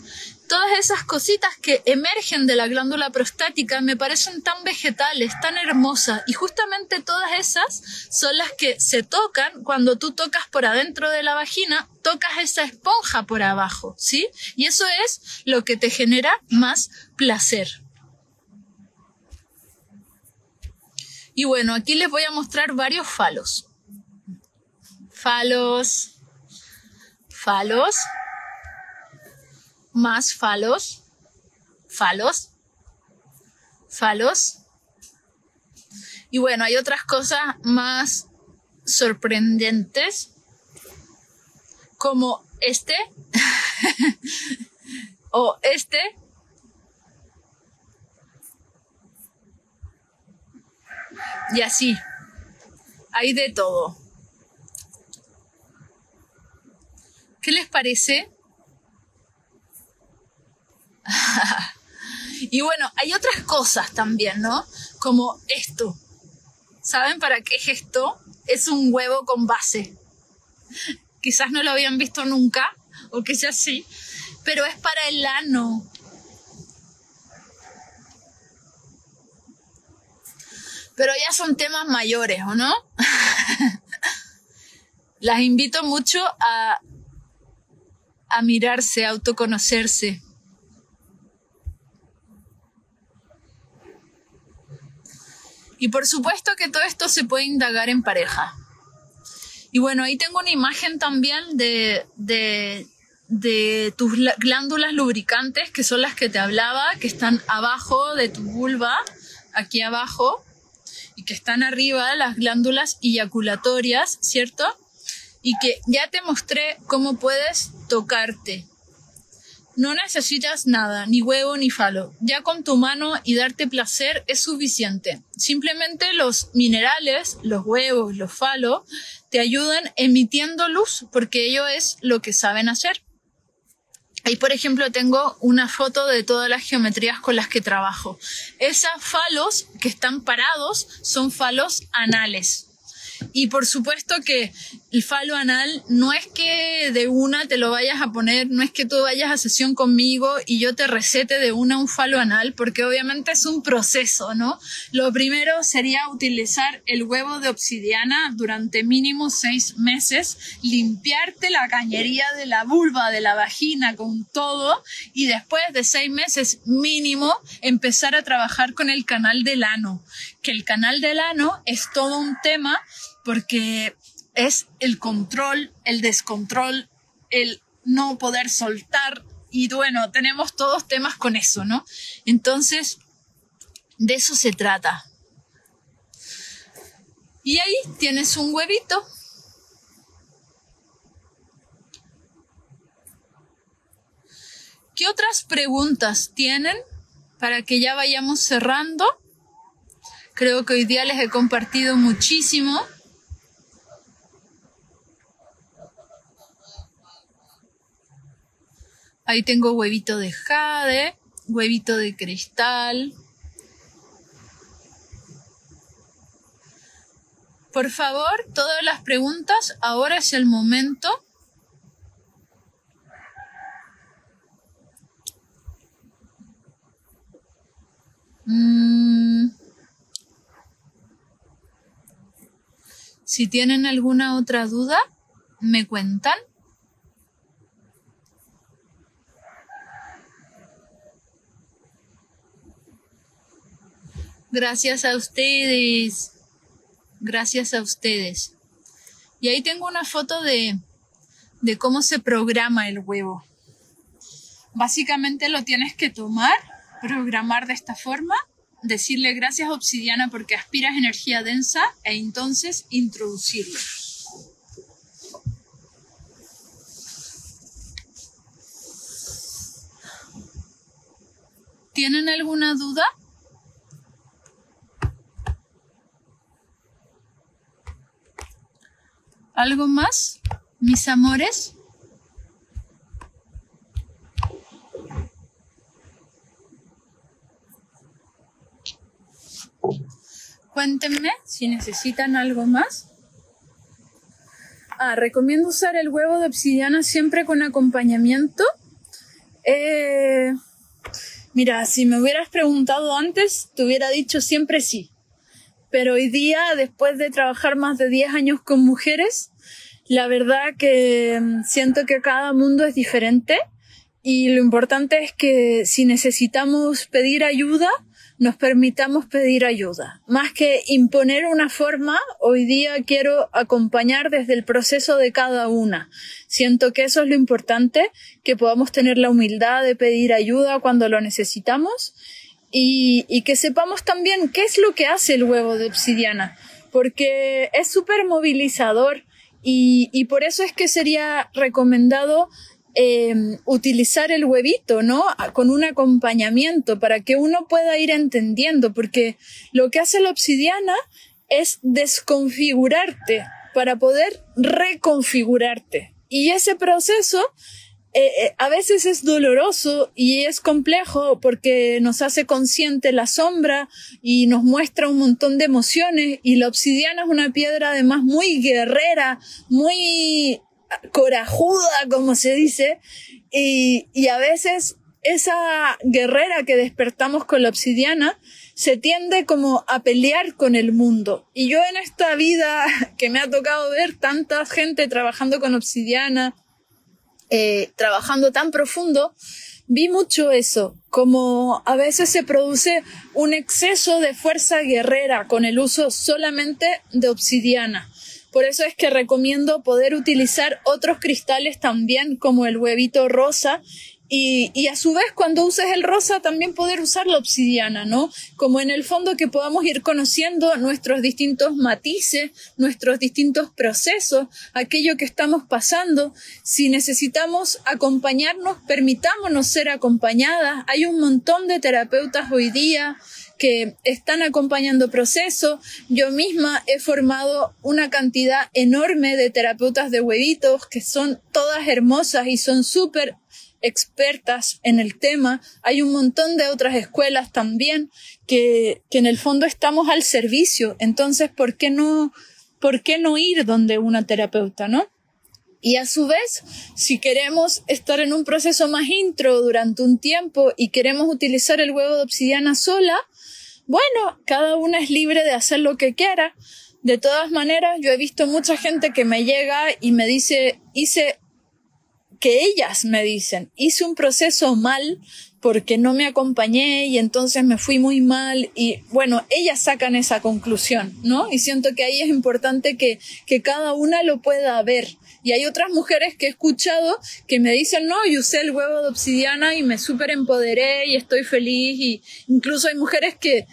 todas esas cositas que emergen de la glándula prostática me parecen tan vegetales, tan hermosas y justamente todas esas son las que se tocan cuando tú tocas por adentro de la vagina, tocas esa esponja por abajo, ¿sí? Y eso es lo que te genera más placer. Y bueno, aquí les voy a mostrar varios falos. Falos, falos, más falos, falos, falos. Y bueno, hay otras cosas más sorprendentes como este o este y así. Hay de todo. ¿Qué les parece? y bueno, hay otras cosas también, ¿no? Como esto. ¿Saben para qué es esto? Es un huevo con base. Quizás no lo habían visto nunca, o sea así, pero es para el ano. Pero ya son temas mayores, ¿o no? Las invito mucho a, a mirarse, a autoconocerse. Y por supuesto que todo esto se puede indagar en pareja. Y bueno, ahí tengo una imagen también de, de, de tus glándulas lubricantes, que son las que te hablaba, que están abajo de tu vulva, aquí abajo, y que están arriba las glándulas eyaculatorias, ¿cierto? Y que ya te mostré cómo puedes tocarte. No necesitas nada, ni huevo ni falo. Ya con tu mano y darte placer es suficiente. Simplemente los minerales, los huevos, los falos, te ayudan emitiendo luz porque ello es lo que saben hacer. Ahí, por ejemplo, tengo una foto de todas las geometrías con las que trabajo. Esas falos que están parados son falos anales. Y por supuesto que el falo anal no es que de una te lo vayas a poner, no es que tú vayas a sesión conmigo y yo te recete de una un falo anal, porque obviamente es un proceso, ¿no? Lo primero sería utilizar el huevo de obsidiana durante mínimo seis meses, limpiarte la cañería de la vulva, de la vagina con todo y después de seis meses mínimo empezar a trabajar con el canal del ano, que el canal del ano es todo un tema porque es el control, el descontrol, el no poder soltar y bueno, tenemos todos temas con eso, ¿no? Entonces, de eso se trata. Y ahí tienes un huevito. ¿Qué otras preguntas tienen para que ya vayamos cerrando? Creo que hoy día les he compartido muchísimo. Ahí tengo huevito de jade, huevito de cristal. Por favor, todas las preguntas, ahora es el momento. Mm. Si tienen alguna otra duda, me cuentan. Gracias a ustedes. Gracias a ustedes. Y ahí tengo una foto de, de cómo se programa el huevo. Básicamente lo tienes que tomar, programar de esta forma, decirle gracias obsidiana porque aspiras energía densa e entonces introducirlo. ¿Tienen alguna duda? ¿Algo más, mis amores? Cuéntenme si necesitan algo más. Ah, recomiendo usar el huevo de obsidiana siempre con acompañamiento. Eh, mira, si me hubieras preguntado antes, te hubiera dicho siempre sí pero hoy día, después de trabajar más de 10 años con mujeres, la verdad que mm, siento que cada mundo es diferente y lo importante es que si necesitamos pedir ayuda, nos permitamos pedir ayuda. Más que imponer una forma, hoy día quiero acompañar desde el proceso de cada una. Siento que eso es lo importante, que podamos tener la humildad de pedir ayuda cuando lo necesitamos y, y que sepamos también qué es lo que hace el huevo de obsidiana, porque es súper movilizador y, y por eso es que sería recomendado Em, utilizar el huevito, ¿no? Con un acompañamiento para que uno pueda ir entendiendo, porque lo que hace la obsidiana es desconfigurarte para poder reconfigurarte. Y ese proceso eh, eh, a veces es doloroso y es complejo porque nos hace consciente la sombra y nos muestra un montón de emociones y la obsidiana es una piedra además muy guerrera, muy corajuda, como se dice, y, y a veces esa guerrera que despertamos con la obsidiana se tiende como a pelear con el mundo. Y yo en esta vida que me ha tocado ver tanta gente trabajando con obsidiana, eh, trabajando tan profundo, vi mucho eso, como a veces se produce un exceso de fuerza guerrera con el uso solamente de obsidiana. Por eso es que recomiendo poder utilizar otros cristales también como el huevito rosa y, y, a su vez cuando uses el rosa también poder usar la obsidiana, ¿no? Como en el fondo que podamos ir conociendo nuestros distintos matices, nuestros distintos procesos, aquello que estamos pasando. Si necesitamos acompañarnos, permitámonos ser acompañadas. Hay un montón de terapeutas hoy día que están acompañando procesos. Yo misma he formado una cantidad enorme de terapeutas de huevitos que son todas hermosas y son súper expertas en el tema. Hay un montón de otras escuelas también que, que en el fondo estamos al servicio. Entonces, ¿por qué no, por qué no ir donde una terapeuta, no? Y a su vez, si queremos estar en un proceso más intro durante un tiempo y queremos utilizar el huevo de obsidiana sola, bueno, cada una es libre de hacer lo que quiera. De todas maneras, yo he visto mucha gente que me llega y me dice, hice, que ellas me dicen, hice un proceso mal porque no me acompañé y entonces me fui muy mal y bueno, ellas sacan esa conclusión, ¿no? Y siento que ahí es importante que, que cada una lo pueda ver. Y hay otras mujeres que he escuchado que me dicen, no, yo usé el huevo de obsidiana y me súper empoderé y estoy feliz. Y incluso hay mujeres que,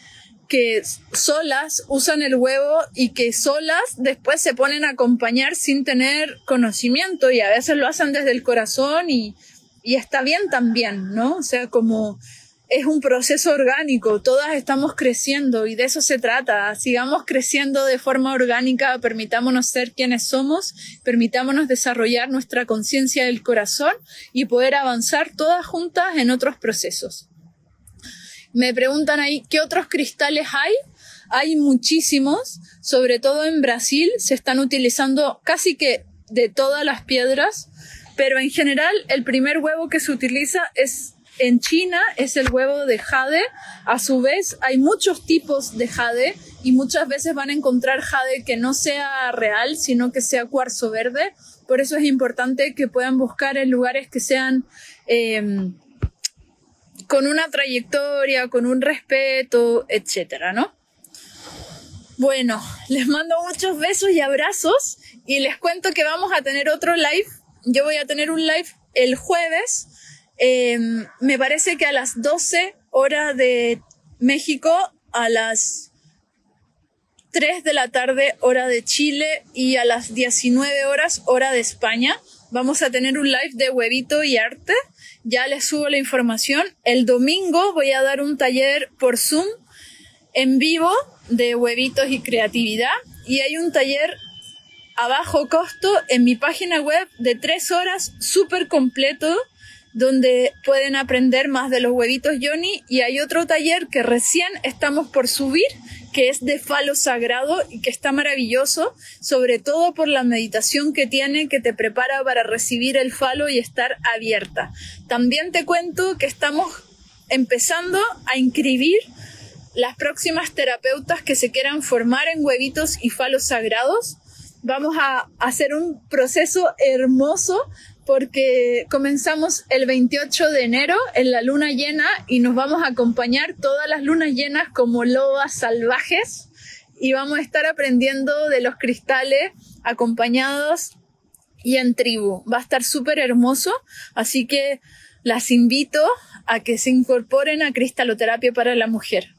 que solas usan el huevo y que solas después se ponen a acompañar sin tener conocimiento y a veces lo hacen desde el corazón y, y está bien también, ¿no? O sea, como es un proceso orgánico, todas estamos creciendo y de eso se trata. Sigamos creciendo de forma orgánica, permitámonos ser quienes somos, permitámonos desarrollar nuestra conciencia del corazón y poder avanzar todas juntas en otros procesos. Me preguntan ahí, ¿qué otros cristales hay? Hay muchísimos, sobre todo en Brasil se están utilizando casi que de todas las piedras, pero en general el primer huevo que se utiliza es en China es el huevo de jade. A su vez, hay muchos tipos de jade y muchas veces van a encontrar jade que no sea real, sino que sea cuarzo verde. Por eso es importante que puedan buscar en lugares que sean em, con una trayectoria, con un respeto, etcétera, ¿no? Bueno, les mando muchos besos y abrazos y les cuento que vamos a tener otro live. Yo voy a tener un live el jueves Em, me parece que a las 12 horas de México, a las 3 de la tarde hora de Chile y a las 19 horas hora de España, vamos a tener un live de huevito y arte. Ya les subo la información. El domingo voy a dar un taller por Zoom en vivo de huevitos y creatividad. Y hay un taller a bajo costo en mi página web de tres horas súper completo donde pueden aprender más de los huevitos Johnny y hay otro taller que recién estamos por subir que es de falo sagrado y que está maravilloso, sobre todo por la meditación que tiene que te prepara para recibir el falo y estar abierta. También te cuento que estamos empezando a inscribir las próximas terapeutas que se quieran formar en huevitos y falos sagrados. Vamos a hacer un proceso hermoso porque comenzamos el 28 de enero en la luna llena y nos vamos a acompañar todas las lunas llenas como lobas salvajes y vamos a estar aprendiendo de los cristales acompañados y en tribu. Va a estar súper hermoso, así que las invito a que se incorporen a cristaloterapia para la mujer.